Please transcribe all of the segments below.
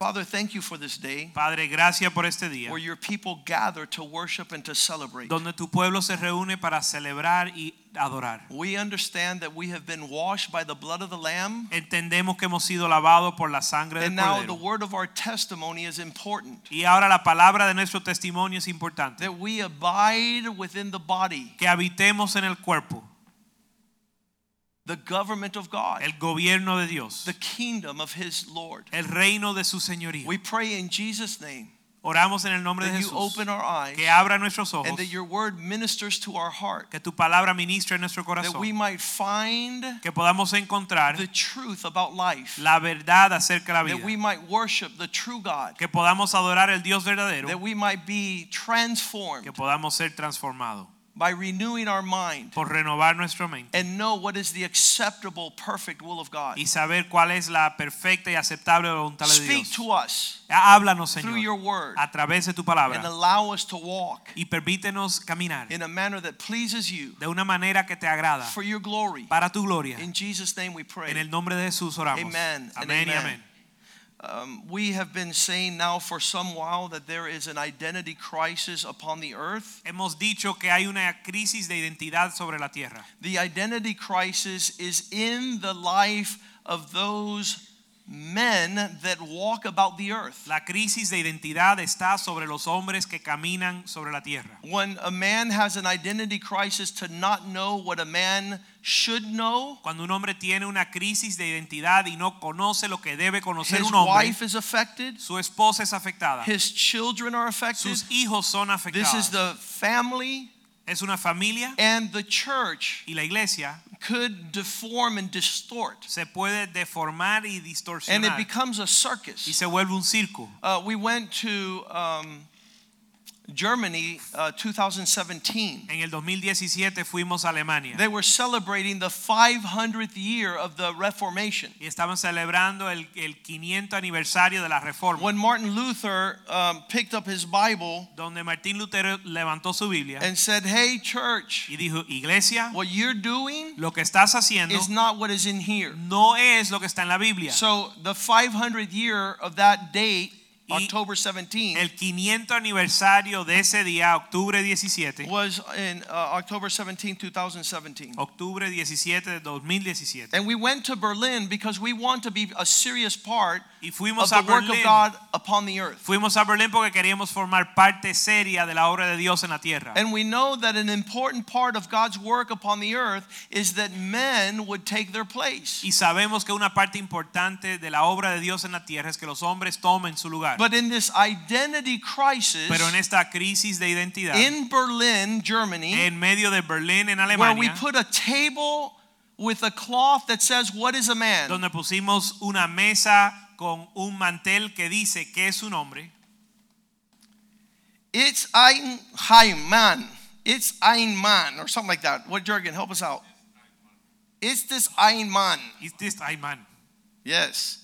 Father, thank you for this day Padre, gracias por este día where your people gather to worship and to celebrate. donde tu pueblo se reúne para celebrar y adorar. We understand that we have been washed by the blood of the Lamb, Entendemos que hemos sido lavados por la sangre del cordero. and now the word of our testimony is important. Y ahora la palabra de nuestro testimonio es importante. That we abide within the body, Que habitemos en el cuerpo, the government of God, el gobierno de Dios, the kingdom of His Lord. el reino de su señoría. We pray in Jesus' name Oramos en el nombre de that you Jesús. open our eyes Que abra nuestros ojos. and that your word ministers to our heart, Que tu palabra ministre en nuestro corazón. that we might find Que podamos encontrar the truth about life, la verdad acerca de la vida. that we might worship the true God. Que podamos adorar el Dios verdadero. that we might be transformed Que podamos ser transformados by renewing our mind por renovar nuestra mente. and know what is the acceptable, perfect will of God. y saber cuál es la perfecta y aceptable voluntad de Speak to us Háblanos, through your Señor, word a través de tu and allow us to walk y permítenos caminar in a manner that pleases you de una manera que te agrada for your glory. para tu gloria. In Jesus' name we En pray. el nombre de Jesús oramos. Amen Amén amen. Um, we have been saying now for some while that there is an identity crisis upon the earth. Hemos dicho que hay una crisis de identidad sobre la tierra. The identity crisis is in the life of those men that walk about the earth. La crisis de identidad está sobre los hombres que caminan sobre la tierra. When a man has an identity crisis to not know what a man should know, Cuando un hombre tiene una crisis de identidad y no conoce lo que debe conocer his un hombre, wife is affected, su esposa es afectada, his children are affected. sus hijos son afectados. This is the family Es una familia and the church y la iglesia could deform and distort. se puede deformar y distorsionar. And it becomes a circus. Y se vuelve un circo. Uh, we went to um, Germany uh, 2017. En el 2017 fuimos a Alemania They were celebrating the 500th year of the Reformation. y estaban celebrando el, el 500 aniversario de la Reforma, When Martin Luther um, picked up his Bible donde Martín Lutero levantó su Biblia and said, Hey, church, y dijo, iglesia, what you're doing lo que estás haciendo is not what is in here. no es lo que está en la Biblia. So, the 500th year of that date, October 17, El 500 aniversario de ese día, octubre 17, was in uh, October 17, 2017. octubre 17 de 2017. And we went to Berlin because we want to be a serious part Y of fuimos the a work of God upon the earth. Fuimos a Berlín porque queríamos formar parte seria de la obra de Dios en la tierra. And we know that an important part of God's work upon the earth is that men would take their place. Y sabemos que una parte importante de la obra de Dios en la tierra es que los hombres tomen su lugar. But in this identity crisis Pero en esta crisis de identidad, in Berlin, Germany, en medio de Berlín, en Alemania, where we put a table with a cloth that says, What is a man? donde pusimos una mesa con un mantel que dice que es un hombre, It's ein Heim man. It's ein man, or something like that. What, Jurgen, help us out. It's this ein man. It's this ein man. Yes.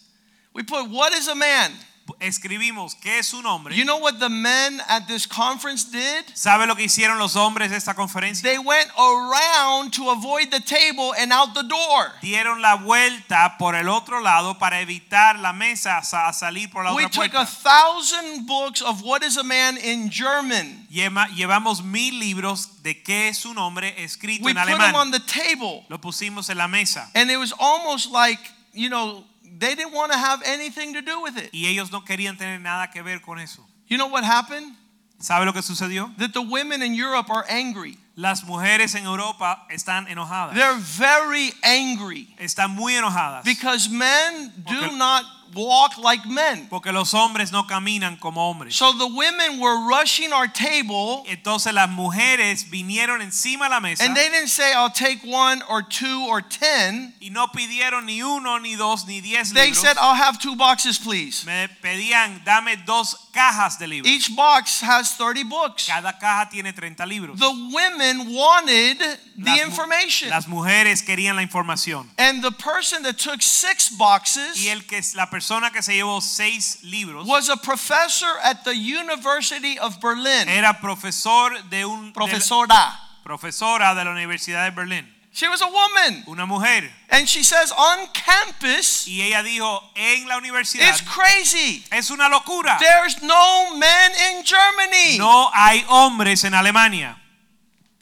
We put, What is a man? Escribimos qué es un hombre. You know what the men at this conference did? ¿Sabe lo que hicieron los hombres de esta conferencia? They went around to avoid the table and out the door. Dieron la vuelta por el otro lado para evitar la mesa a sa- a salir por la We otra took a puerta. thousand books of what is a man in German. Lleva- llevamos mil libros de qué es un hombre escrito We en put them on alemán. the table. Lo pusimos en la mesa And it was almost like, you know, they didn't want to have anything to do with it. y ellos no querían tener nada que ver con eso. You know what happened? ¿Sabe lo que sucedió? That the women in Europe are angry. Las mujeres en Europa están enojadas. They're very angry Están muy enojadas. because men do Porque- not walk like men. Porque los hombres no caminan como hombres. So the women were rushing our table Entonces las mujeres vinieron encima la mesa and they didn't say, I'll take one or two or ten. y no pidieron ni uno, ni dos, ni diez They libros. said, I'll have two boxes, please. Me pedían, dame dos cajas de libros. Each box has 30 books. Cada caja tiene 30 libros. The women wanted the Las mu- information. Las mujeres querían la información. And the person that took six boxes Y el que la persona que se llevó seis libros was a professor at the University of Berlin. era profesor de un de- Profesora. profesora de la Universidad de Berlín. She was a woman. Una mujer. And she says, on campus, Y ella dijo, en la universidad it's crazy. es una locura. There's no men in Germany No hay hombres en Alemania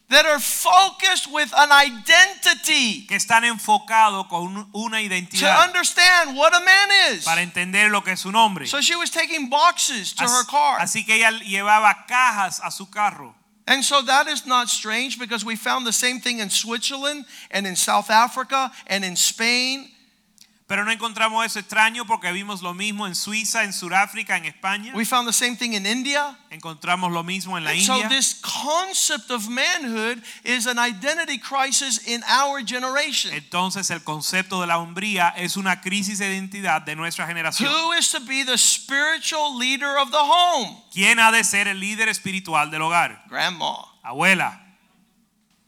that are focused with an identity que están enfocados con un- una to understand what a man is. para entender lo que es un hombre. So she was taking boxes to her car. así que ella llevaba cajas a su carro. And so that is not strange because we found the same thing in Switzerland and in South Africa and in Spain. Pero no encontramos eso extraño porque vimos lo mismo en Suiza, en Sudáfrica, en España. We found the same thing in India. Encontramos lo mismo en la And so India. this concept of manhood is an identity crisis in our generation. Entonces el concepto de la hombría es una crisis de identidad de nuestra generación. Who is to be the spiritual leader of the home? ¿Quién ha de ser el líder espiritual del hogar? Grandma. Abuela.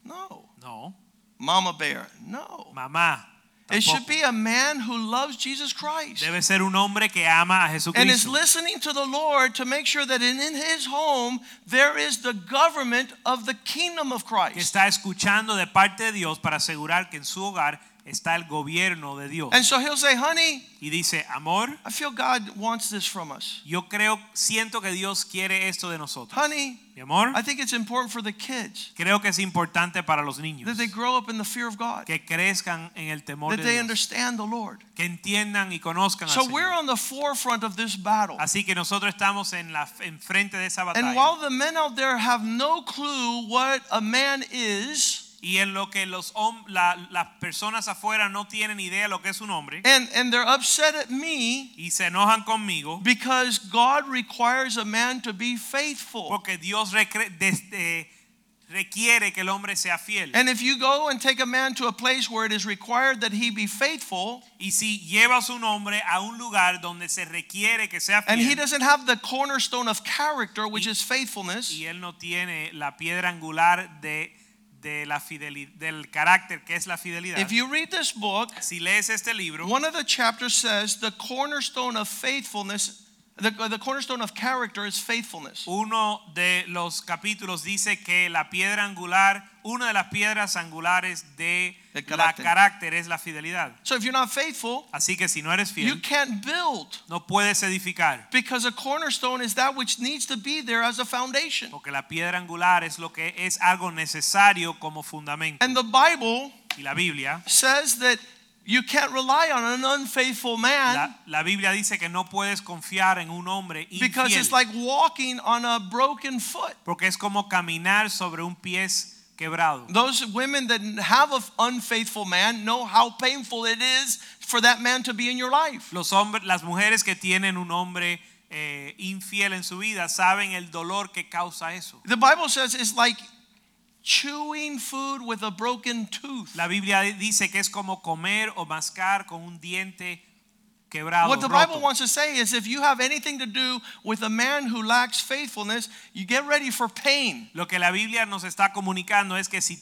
No. No. Mama bear. No. Mamá. It should be a man who loves Jesus Christ. Debe ser un hombre que ama a and is listening to the Lord to make sure that in, in his home there is the government of the kingdom of Christ. Que Christ. está escuchando de parte de Dios para asegurar que en su hogar está el gobierno de Dios. And so he'll say, honey, Y dice, amor, I feel God wants this from us. yo creo, siento que Dios quiere esto de nosotros. Honey, Mi amor, I think it's important for the kids creo que es importante para los niños that they grow up in the fear of God, que crezcan en el temor that de they Dios, understand the Lord. que entiendan y conozcan al So we're Señor. on the forefront of this battle. Así que nosotros estamos en la en frente de esa And batalla. while the men out there have no clue what a man is, y en lo que los la- las personas afuera no tienen idea de lo que es un hombre and, and they're upset at me y se enojan conmigo because God requires a man to be faithful. porque Dios desde- requiere que el hombre sea fiel. And if you go and take a man to a place where it is required that he be faithful, Y si llevas un hombre a un lugar donde se requiere que sea fiel, and he doesn't have the cornerstone of character, which is faithfulness, y él no tiene la piedra angular de, de la fidelidad, del carácter que es la fidelidad. if you read this book, si lees este libro, one of the chapters says the cornerstone of faithfulness, the, the cornerstone of character is faithfulness. uno de los capítulos dice que la piedra angular, una de las piedras angulares de El la carácter. es la fidelidad. So if you're not faithful, Así que si no eres you fiel, can't build no puedes edificar, because a cornerstone is that which needs to be there as a foundation. porque la piedra angular es lo que es algo necesario como fundamento. And the Bible Y la Biblia, says that you can't rely on an unfaithful man la, la Biblia dice que no puedes confiar en un hombre because infiel, it's like walking on a broken foot. porque es como caminar sobre un pie quebrado. Those women that have an unfaithful man know how painful it is for that man to be in your life. Los hombres, las mujeres que tienen un hombre eh, infiel en su vida saben el dolor que causa eso. The Bible says it's like chewing food with a broken tooth. La Biblia dice que es como comer o mascar con un diente quebrado. What the roto. Bible wants to say is if you have anything to do with a man who lacks faithfulness, you get ready for pain. Lo que la Biblia nos está comunicando es que si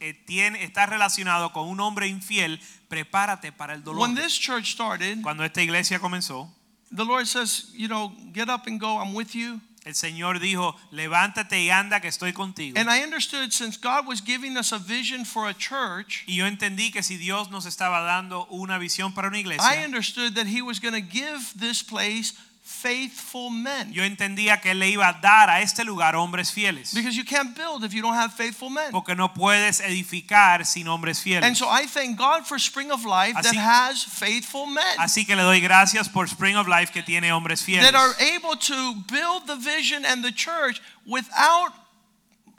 eh, tiene, está relacionado con un hombre infiel, prepárate para el dolor. When this church started, Cuando esta iglesia comenzó, the Lord says, you know, get up and go, I'm with you. El Señor dijo, levántate y anda que estoy contigo. And I understood since God was giving us a vision for a church, Y yo entendí que si Dios nos estaba dando una visión para una iglesia, I understood that He was going to give this place faithful men. yo entendía que Él le iba a dar a este lugar hombres fieles. Because you can't build if you don't have faithful men. Porque no puedes edificar sin hombres fieles. And so I thank God for Spring of Life that has faithful men Así que le doy gracias por Spring of Life que tiene hombres fieles. that are able to build the vision and the church without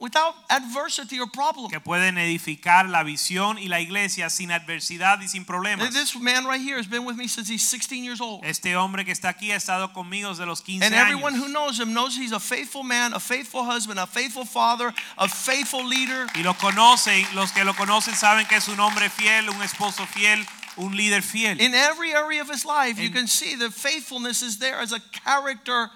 without adversity or problem. que pueden edificar la visión y la iglesia sin adversidad y sin problemas. This man right here has been with me since he's 16 years old. Este hombre que está aquí ha estado conmigo desde los 15 And años. everyone who knows him knows he's a faithful man, a faithful husband, a faithful father, a faithful leader. Y lo conocen, los que lo conocen saben que es un hombre fiel, un esposo fiel, un líder fiel. In every area of his life, you can see that faithfulness is there as a character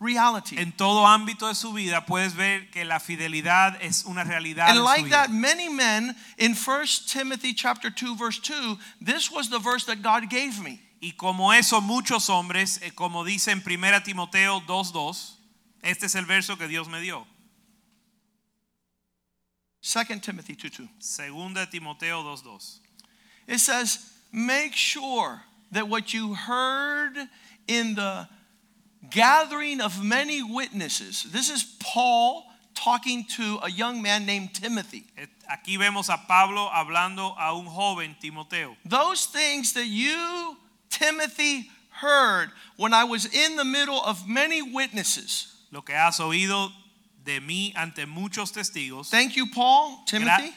reality. En todo ámbito de su vida puedes ver que la fidelidad es una realidad And like that, many men in 1 Timothy chapter 2, verse 2, this was the verse that God gave me. Y como eso muchos hombres, eh, como dice en 1 Timoteo 2:2, este es el verso que Dios me dio. 2 Timothy 2 2. Segunda Timoteo 2:2. It says, Make sure that what you heard in the gathering of many witnesses, this is Paul talking to a young man named Timothy. Aquí vemos a Pablo hablando a un joven Timoteo. Those things that you, Timothy, heard when I was in the middle of many witnesses. Lo que has oído de mí ante muchos testigos. Thank you, Paul, Gra- Timothy.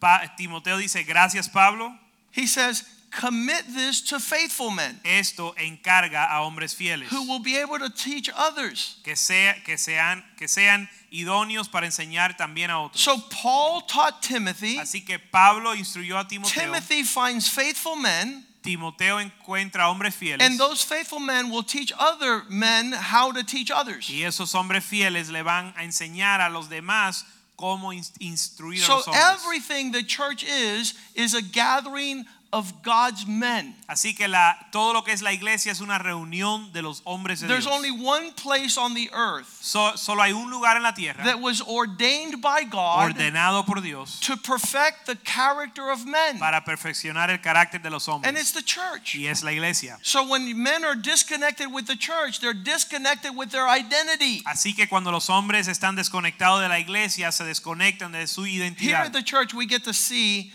Pa- Timoteo dice, gracias Pablo, He says, commit this to faithful men esto encarga a hombres fieles. who will be able to teach others. que, sea, que, sean, que sean idóneos para enseñar también a otros. So Paul taught Timothy. Así que Pablo instruyó a Timoteo. Timothy finds faithful men, Timoteo encuentra hombres fieles. and those faithful men will teach other men how to teach others. y esos hombres fieles le van a enseñar a los demás cómo ins- instruir a So everything the church is is a gathering of God's men. Así que la, todo lo que es la iglesia es una reunión de los hombres de There's Dios. only one place on the earth So- solo hay un lugar en la tierra that was ordained by God ordenado por Dios to perfect the character of men, para perfeccionar el carácter de los and it's the church. Y es la iglesia. So when men are disconnected with the church, they're disconnected with their identity. Así que cuando los hombres están desconectados de la iglesia, se desconectan de su Here at the church, we get to see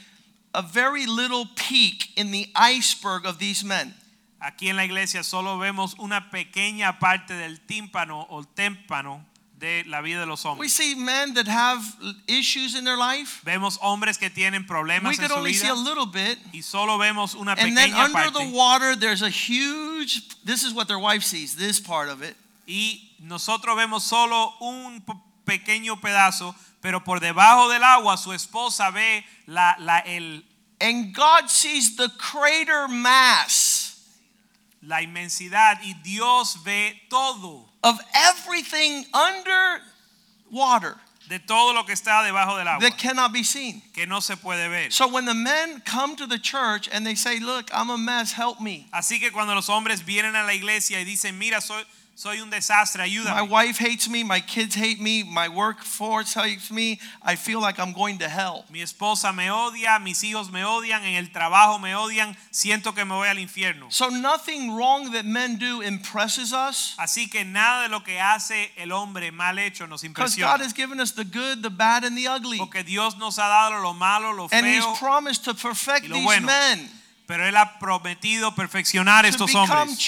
a very little peak in the iceberg of these men. Aquí en la iglesia solo vemos una pequeña parte del tímpano o témpano de la vida de los We see men that have issues in their life. Vemos hombres que tienen We problemas en could su only see a little bit. y solo vemos una And then pequeña under the water, there's a huge, this is what their wife sees, this part of it. Y nosotros vemos solo un pequeño pedazo, pero por debajo del agua su esposa ve la, la, el, And God sees the crater mass la inmensidad y Dios ve todo, of everything under water de todo lo que está debajo del agua, that cannot be seen. que no se puede ver. So when the men come to the church and they say, Look, I'm a mess, help me. Así que cuando los hombres vienen a la iglesia y dicen, mira, soy, soy un desastre, My wife hates me, my kids hate me, my workforce hates me, I feel like I'm going to hell. Mi esposa me odia, mis hijos me odian, en el trabajo me odian, siento que me voy al infierno. So nothing wrong that men do impresses us Así que nada de lo que hace el hombre mal hecho nos because God has given us the good, the bad, and the ugly. Porque Dios nos ha dado lo malo, lo feo. And He's promised to perfect these bueno. men pero Él ha prometido perfeccionar to estos hombres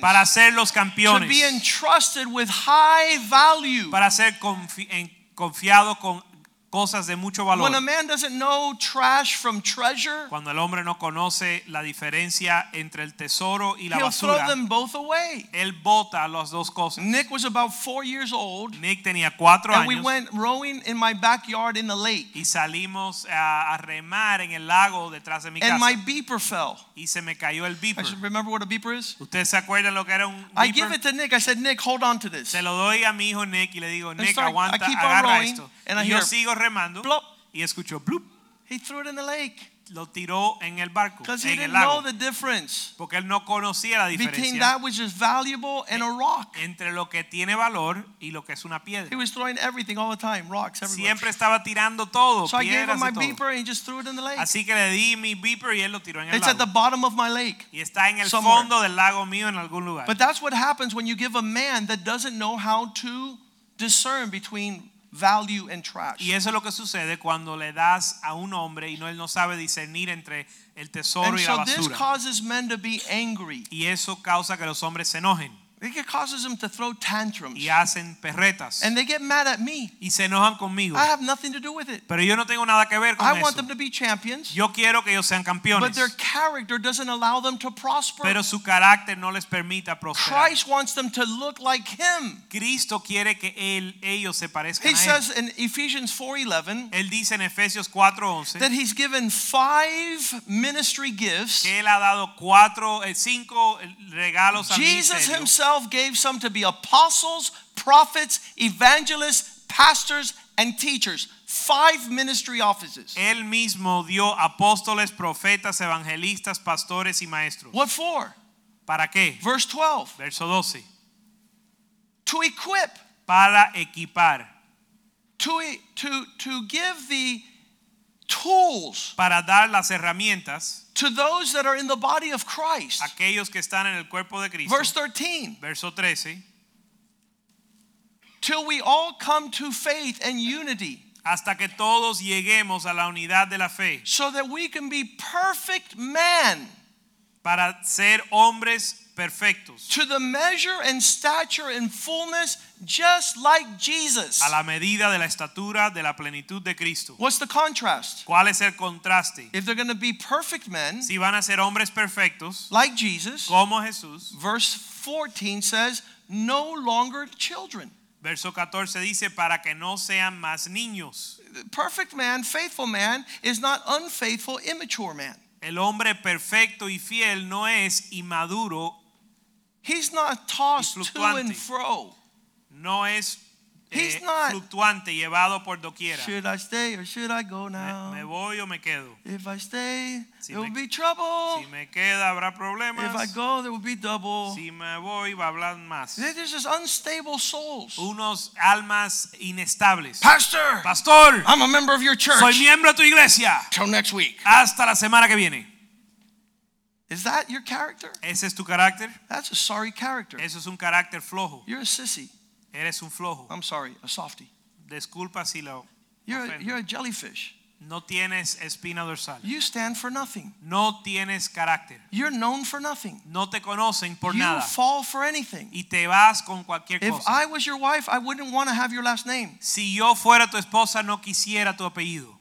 para ser los to campeones, be entrusted with high value. para ser confi- en- confiados con cosas de mucho When a man doesn't know trash from treasure, Cuando el hombre no conoce la diferencia entre el tesoro y la he'll throw basura, them both away. él bota las dos cosas. Nick was about four years old, Nick tenía cuatro and we went rowing in my backyard in the lake, y salimos a, a remar en el lago detrás de mi casa. and my beeper fell. y se me cayó el I beeper. remember what a beeper is? ¿Ustedes se acuerdan lo que era un I give it to Nick. I said, Nick, hold on to this. Se lo doy a mi hijo Nick y le digo, Nick, I aguanta, keep on agarra rowing, esto. and I yo hear sigo remando Plop. y escucho bloop, He threw it in the lake lo tiró en el barco, because he en el didn't know lago, the difference porque él no conocía la between diferencia that which is valuable and a rock. entre lo que tiene valor y lo que es una He piedra. was throwing everything all the time, rocks everywhere. Siempre estaba tirando todo, So I gave him my y todo. beeper and he just threw it in the lake. Así que le di mi beeper y él lo tiró en el It's at the lago. bottom of my lake. Y está en el somewhere. fondo del lago mío en algún lugar. But that's what happens when you give a man that doesn't know how to discern between value and trash. Y eso es lo que sucede cuando le das a un hombre y no él no sabe discernir entre el tesoro And y la so this basura. causes men to be angry. Y eso causa que los hombres se enojen. It causes them to throw tantrums. Y hacen perretas. And they get mad at me. Y se enojan conmigo. I have nothing to do with it. Pero yo no tengo nada que ver con I eso. want them to be champions. Yo quiero que ellos sean campeones. But their character doesn't allow them to prosper. Pero su carácter no les permite prosperar. Christ wants them to look like him. Cristo quiere que él, ellos se parezcan He a él. says in Ephesians 4:11. Él dice en Efesios 4:11 that he's given five ministry gifts. Que él ha dado cuatro eh, cinco regalos a Jesus himself 12 gave some to be apostles, prophets, evangelists, pastors, and teachers. Five ministry offices. Él mismo dio apóstoles, profetas, evangelistas, pastores y maestros. What for? ¿Para qué? Verse 12. Verso 12. To equip. Para equipar. To, to, to give the tools para dar las herramientas to those that are in the body of Christ. aquellos que están en el cuerpo de Cristo. Verse 13 Verso 13. till we all come to faith and unity. Hasta que todos lleguemos a la unidad de la fe so that we can be perfect man para ser hombres perfectos. to the measure and stature and fullness just like Jesus. A la medida de la estatura de la plenitud de Cristo. What's the contrast? ¿Cuál es el contraste? If they're going to be perfect men Si van a ser hombres perfectos, like Jesus, como Jesús, verse 14 says, no longer children. verso 14 dice, para que no sean más niños. Perfect man, faithful man, is not unfaithful, immature man. El hombre perfecto y fiel no es inmaduro, He's not tossed to and fro. no es eh, He's not- fluctuante, llevado por doquiera. Should I stay or should I go now? me voy o me quedo. If I stay, Si there me- will be trouble. Si me queda habrá problemas. If I go, there will be double. Si me voy va a hablar más. There's just unstable souls. Unos almas inestables. Pastor, Pastor, I'm a member of your church. soy miembro de tu iglesia. Till next week. Hasta la semana que viene. Is that your character? ¿Ese es tu carácter? That's a sorry character. Eso es un carácter flojo. You're a sissy. Eres un flojo. I'm sorry, a softy. Disculpa si lo You're a, you're a jellyfish. No tienes espina dorsal. You stand for nothing. No tienes carácter. You're known for nothing. No te conocen por you nada. fall for anything. Y te vas con cualquier If cosa. I was your wife, I wouldn't want to have your last name. Si yo fuera tu esposa, no quisiera tu apellido.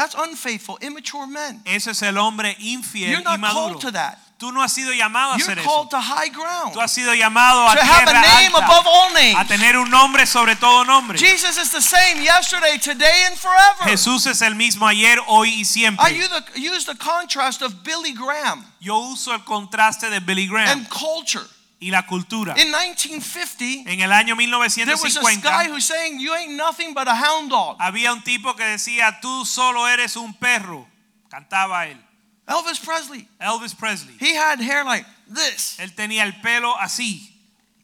That's unfaithful, immature men. Ese es el hombre infiel You're not maduro. called to that. Tú no has sido llamado a You're hacer eso. called to high ground. Tú has sido llamado a To have a tierra name alta, above all names. a tener un nombre sobre todo nombre. Jesus is the same yesterday, today, and forever. Jesús es el mismo ayer, hoy y I siempre. use the, use the contrast of Billy Graham Yo uso el contraste de Billy Graham and culture. Y la cultura. In 1950, En el año there was this 1950 guy who's saying, You ain't nothing but a hound dog. había un tipo que decía, tú solo eres un perro. Cantaba él. Elvis Presley. Elvis Presley. He had hair like this. Él tenía el pelo así.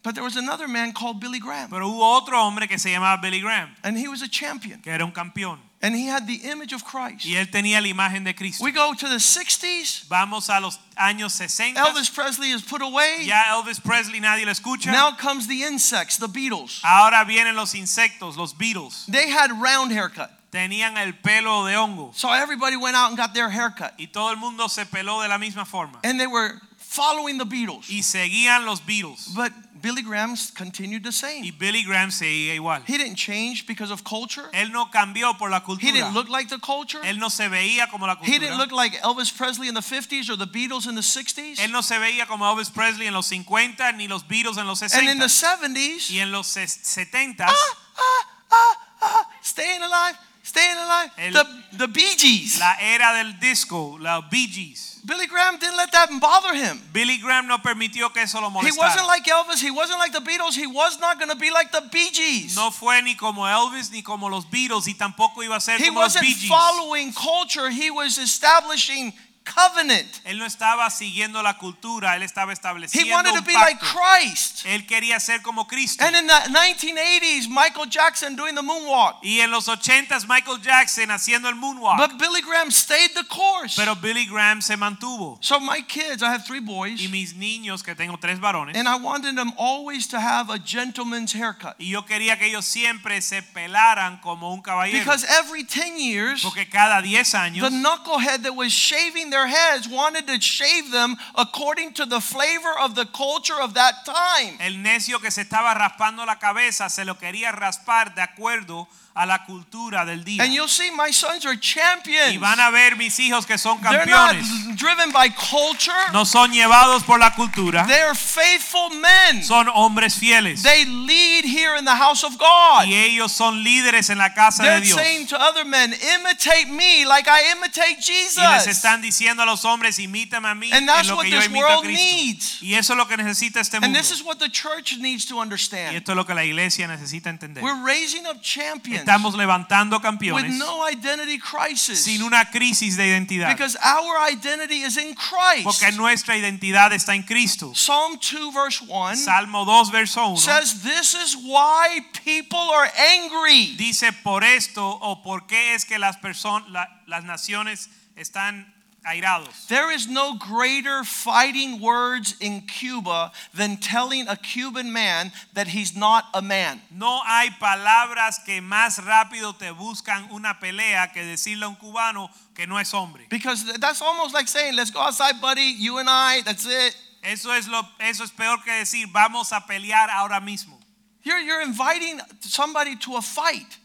But there was another man called Billy Graham, Pero hubo otro hombre que se llamaba Billy Graham, and he was a champion. que era un campeón. And he had the image of Christ. Y él tenía la imagen de Cristo. We go to the 60s. Vamos a los años 60. Elvis Presley is put away. Ya Elvis Presley nadie lo escucha. Now comes the insects, the Beatles. Ahora vienen los insectos, los Beatles. They had round haircut. Tenían el pelo de hongo. So everybody went out and got their haircut. Y todo el mundo se peló de la misma forma. And they were following the Beatles. Y seguían los Beatles. But Billy Graham continued the same. Y. Billy Graham seguía igual. He didn't change because of culture. Él no cambió por la cultura. He didn't look like the culture. Él no se veía como la cultura. He didn't look like Elvis Presley in the 50s or the Beatles in the 60s. Él no se veía como Elvis Presley en los 50 ni los Beatles en los And in the 70s, Y en los ses- 70 ah, ah, ah, ah, staying alive, staying alive. El- the, the Bee Gees. la era del disco, la Bee Gees. Billy Graham didn't let that bother him. Billy Graham no permitió que eso lo molestara. He wasn't like Elvis. He wasn't like the Beatles. He was not going to be like the Bee Gees. No fue ni como Elvis ni como los Beatles y tampoco iba a ser he como los Bee Gees. He wasn't following culture. He was establishing covenant. Él no estaba siguiendo la cultura, él estaba He estableciendo wanted to un be like. Christ. Él quería ser como Cristo. And in the 1980s, Michael Jackson doing the moonwalk. Y en los 80s Michael Jackson haciendo el moonwalk. But Billy Graham stayed the course. Pero Billy Graham se mantuvo. So my kids, I have three boys, Y mis niños, que tengo tres varones, and I wanted them always to have a gentleman's haircut. y yo quería que ellos siempre se pelaran como un caballero. Because every 10 years, Porque cada 10 años, the knucklehead that was shaving their their heads wanted to shave them according to the flavor of the culture of that time. El necio que se estaba raspando la cabeza se lo quería raspar de acuerdo la cultura del día. And you'll see my sons are champions. Y van a ver mis hijos que son They're not campeones. driven by culture. No son llevados por la cultura. They're faithful men. Son hombres fieles. They lead here in the house of God. Y ellos son líderes en la casa de They're Dios. saying to other men, imitate me like I imitate Y les Jesus. están diciendo a los hombres, imítame a mí And that's en lo what que yo this imito a world Cristo. needs. Y eso es lo que necesita este And mundo. this is what the church needs to Y understand. esto es lo que la iglesia necesita entender. We're raising up champions Estamos levantando with campeones no identity crisis. sin una crisis de identidad. Because our identity is in Christ. Porque nuestra identidad está en Cristo. Psalm 2 verse 1 Salmo 2, verso 1. says this is why people are angry. Dice por esto o por qué es que las personas, las naciones están airados. There is no greater fighting words in Cuba than telling a Cuban man that he's not a man. No hay palabras que más rápido te buscan una pelea que decirle a un cubano que no es hombre. Because that's almost like saying, let's go outside, buddy, you and I, that's it. Eso es lo eso es peor que decir vamos a pelear ahora mismo. You're, you're inviting somebody to a fight.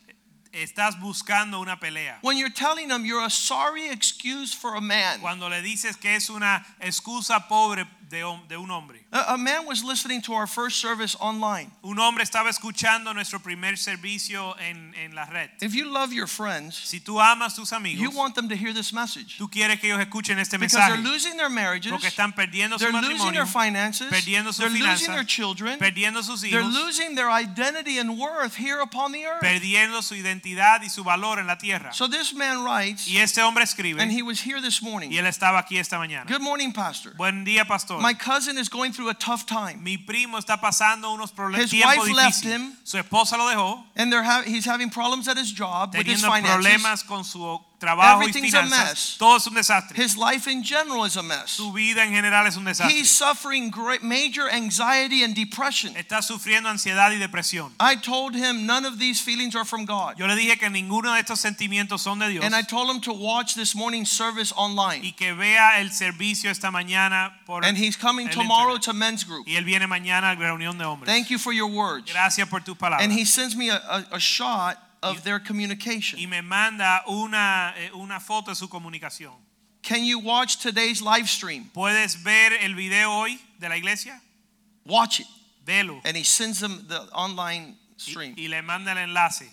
Estás buscando una pelea. When you're telling them you're a sorry excuse for a man. Cuando le dices que es una excusa pobre de, de un hombre. A, a man was listening to our first service online. Un hombre estaba escuchando nuestro primer servicio en, en la red. If you love your friends, Si tú amas tus amigos, you want them to hear this message. tú quieres que ellos escuchen este Because they're losing their marriages, Porque están perdiendo su they're losing their finances, perdiendo sus they're losing their children, perdiendo sus hijos. they're losing their identity and worth here upon the earth. perdiendo su identidad y su valor en la tierra. So this man writes, Y este hombre escribe, and he was here this morning. y él estaba aquí esta mañana. Good morning, Pastor. Buen día, pastor. My cousin is going through a tough time, Mi primo está pasando unos problemas His wife left him. Su esposa lo dejó, and they're ha- he's having problems at his job with his finances. problemas con su trabajo y Everything's a finanzas. mess. Todo es un desastre. His life in general is a mess. Su vida en general es un desastre. He's suffering great major anxiety and depression. Está sufriendo ansiedad y depresión. I told him none of these feelings are from God. Yo le dije que ninguno de estos sentimientos son de Dios And I told him to watch this morning's service online. y que vea el servicio esta mañana por And he's coming tomorrow internet. to men's group. y él viene mañana a la reunión de hombres. Thank you for your words. Gracias por tus palabras. And he sends me a, a, a shot of Y- their y communication. me manda una, eh, una foto de su comunicación. Can you watch today's live stream? ¿Puedes ver el video hoy de la iglesia? Watch it. Velo. And he sends them the online stream. y le manda el enlace.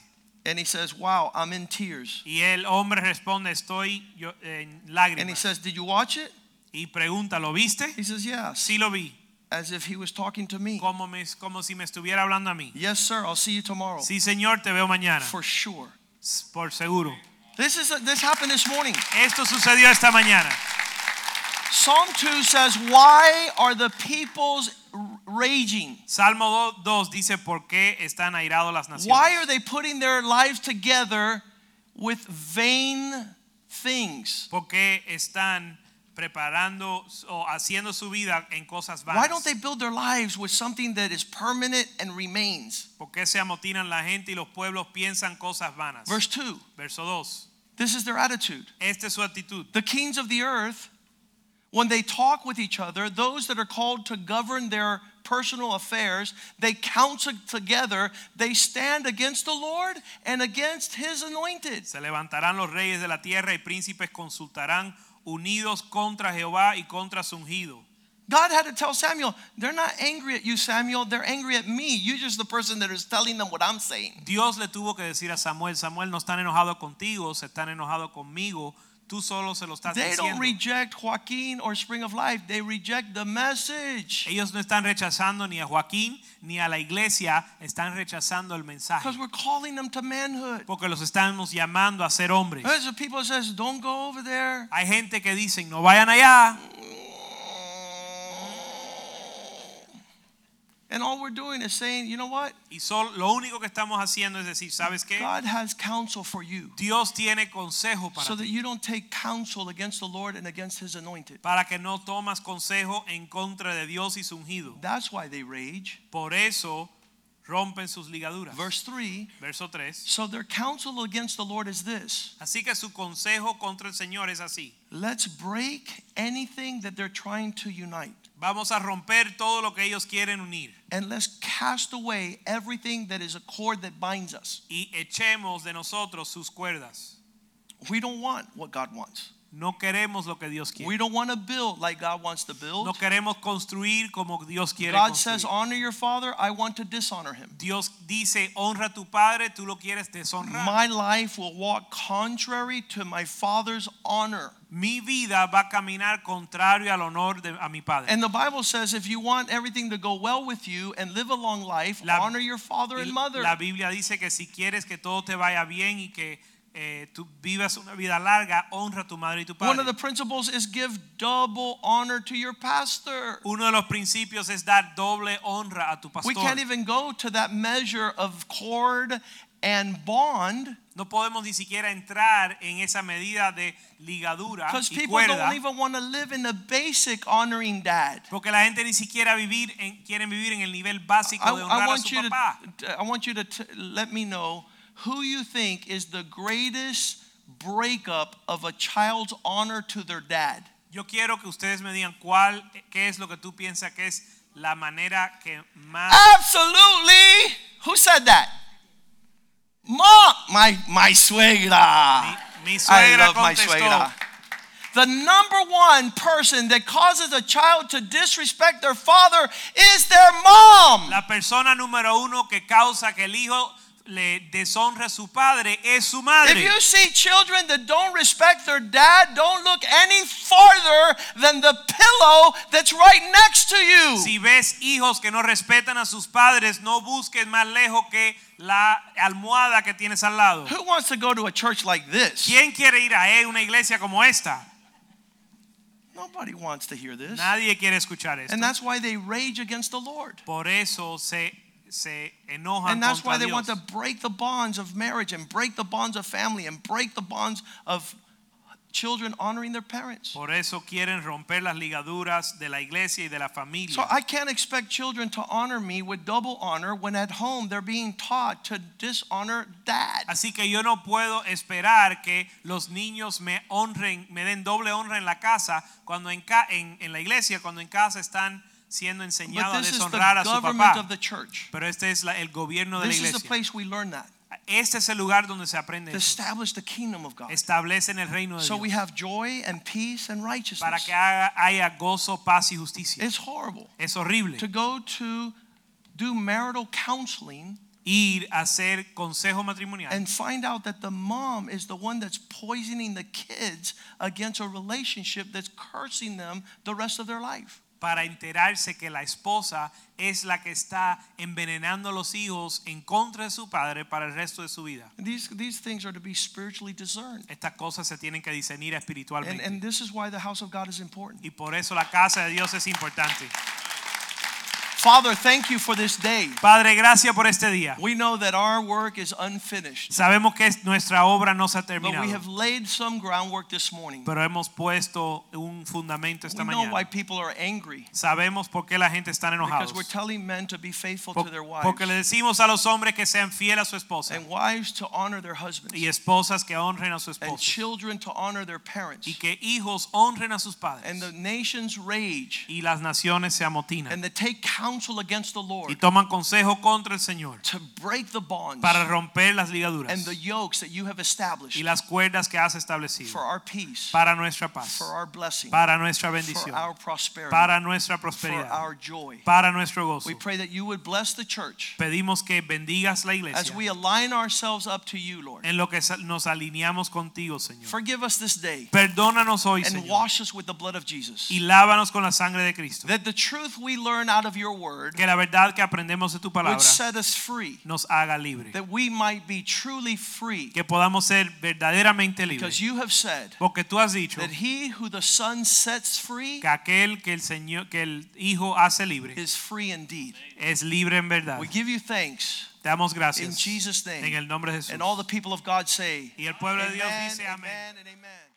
And he says, Wow, I'm in tears. Y el hombre responde, estoy yo, en And he says, Did you watch it? Y pregunta, ¿lo viste? He says, "Yeah." Sí lo vi. As if he was talking to me. Como, me- como si me estuviera hablando a mí. Yes, sir. I'll see you tomorrow. Sí, Señor, te veo mañana. For sure. Por seguro. This is this happened this morning. Esto sucedió esta mañana. Psalm 2 says, Why are the peoples raging? Salmo 2 dice, ¿por qué están airados las naciones? Why are they putting their lives together with vain things? ¿Por qué están preparando o haciendo su vida en cosas vanas? Why don't they build their lives with something that is permanent and remains? ¿Por qué se amotinan la gente y los pueblos piensan cosas vanas? Verse 2 Verso 2. This is their attitude. Esta es su actitud. The kings of the earth, when they talk with each other, those that are called to govern their personal affairs, they counsel together, they stand against the Lord and against his anointed. Se levantarán los reyes de la tierra y príncipes consultarán unidos contra Jehová y contra su ungido. God had to tell Samuel, they're not angry at you, Samuel, they're angry at me. You're just the person that is telling them what I'm saying. Dios le tuvo que decir a Samuel, Samuel no están enojados contigo, se están enojados conmigo, tú solo se lo estás They don't diciendo. reject Joaquin or Spring of Life, they reject the message. Ellos no están rechazando ni a Joaquín ni a la iglesia, están rechazando el mensaje. Because we're calling them to manhood. Porque los estamos llamando a ser hombres. There's the people says, don't go over there. Hay gente que dicen, no vayan allá. And all we're doing is saying, you know what? Y sol- lo único que estamos haciendo es decir, ¿sabes qué? God has counsel for you Dios tiene consejo para so that you don't take counsel against the Lord and against his anointed. Para que no tomas consejo en contra de Dios y su ungido. That's why they rage. Por eso rompen sus ligaduras. Verse 3 Verso 3. So their counsel against the Lord is this Así que su consejo contra el Señor es así. let's break anything that they're trying to unite, Vamos a romper todo lo que ellos quieren unir and let's cast away everything that is a cord that binds us. y echemos de nosotros sus cuerdas. We don't want what God wants. No queremos lo que Dios quiere. We don't want to build like God wants to build. No queremos construir como Dios quiere God says, construir. honor your father. I want to dishonor him. Dios dice, honra tu padre, tú lo quieres deshonrar. My life will walk contrary to my father's honor. Mi vida va a caminar contrario al honor de a mi padre. And the Bible says if you want everything to go well with you and live a long life, La- honor your father and mother. La Biblia dice que si quieres que todo te vaya bien y que eh, tú vivas una vida larga, honra a tu madre y tu One of the principles is give double honor to your pastor. Uno de los principios es dar doble honra a tu pastor. We can't even go to that measure of cord and bond No podemos ni siquiera entrar en esa medida de ligadura because y people cuerda, don't even want to live in the basic honoring dad. porque la gente ni siquiera vivir en, quieren vivir en el nivel básico I, de I honrar a want su you to. I want you to let me know who you think is the greatest breakup of a child's honor to their dad. Yo quiero que ustedes me digan cuál, qué es lo que tú piensas que es la manera que más Absolutely. Who said that? Mom, my my suegra. mi, mi I suegra love my suegra. The number one person that causes a child to disrespect their father is their mom. La persona número uno que causa que el hijo le deshonre a su padre es su If madre. you see children that don't respect their dad, don't look any farther than the pillow that's right next to you. Si ves hijos que no respetan a sus padres, no busques más lejos que la almohada que tienes al lado. Who wants to go to a church like this? ¿Quién quiere ir a una iglesia como esta? Nobody wants to hear this. Nadie quiere escuchar esto. And that's why they rage against the Lord. Por eso se, se enojan And that's why they want to break the bonds of marriage and break the bonds of family and break the bonds of children honoring their parents. Por eso quieren romper las ligaduras de la iglesia y de la familia. So I can't expect children to honor me with double honor when at home they're being taught to dishonor dad. Así que yo no puedo esperar que los niños me honren, me den doble honra en la casa, cuando en, en, en la iglesia, cuando en casa están siendo But enseñados a this is the deshonrar a su papá. of the church. Pero este es la- el gobierno de la This is the iglesia. place we learn that. Este es el lugar donde se aprende To eso. establish the kingdom of God. Establecen el reino de So we Dios have joy and peace and para righteousness. que haga- haya gozo, paz y justicia. It's horrible Es horrible to go to do marital counseling ir a hacer consejo matrimonial and find out that the mom is the one that's poisoning the kids against a relationship that's cursing them the rest of their life. Para enterarse que la esposa es la que está envenenando a los hijos en contra de su padre para el resto de su vida. These, these things are to be spiritually discerned. Estas cosas se tienen que discernir And, espiritualmente. and this is why the house of God is important. y por eso la casa de Dios es importante. Father, thank you for this day. Padre, gracias por este día. We know that our work is unfinished, Sabemos que nuestra obra no se ha terminado. but we have laid some groundwork this morning. pero hemos puesto un fundamento esta We know why people are angry Sabemos por qué la gente está enojada. because we're telling men to be faithful Por- to their wives Porque le decimos a los hombres que sean fieles a su esposa and wives to honor their husbands y esposas que honren a su and children to honor their parents. y que hijos honren a sus padres And the nations rage y las naciones se amotinan and they take counsel against the y Lord toman consejo contra el Señor to break the bonds para romper las ligaduras and the yokes that you have established y las cuerdas que has establecido for our peace, para nuestra paz, for our blessing, para nuestra for our prosperity, para nuestra for our joy. para nuestro gozo. We pray that you would bless the church Pedimos que bendigas la as we align ourselves up to you, Lord. en lo que nos alineamos contigo, Señor. Forgive us this day Perdónanos hoy, and Señor, wash us with the blood of Jesus. y lávanos con la sangre de Cristo. That the truth we learn out of your word Que la verdad que aprendemos de tu would palabra set us free, nos haga libre. that we might be truly free. Que podamos ser verdaderamente libres. Because you have said Porque tú has dicho that he who the Son sets free que aquel que el Señor, que el Hijo hace libre, is free indeed. es libre en verdad. We give you thanks Te damos in gracias Jesus' en name. el nombre de Jesús. And all the people of God say, Y el pueblo de Dios Amen, dice amén. amen, and amen.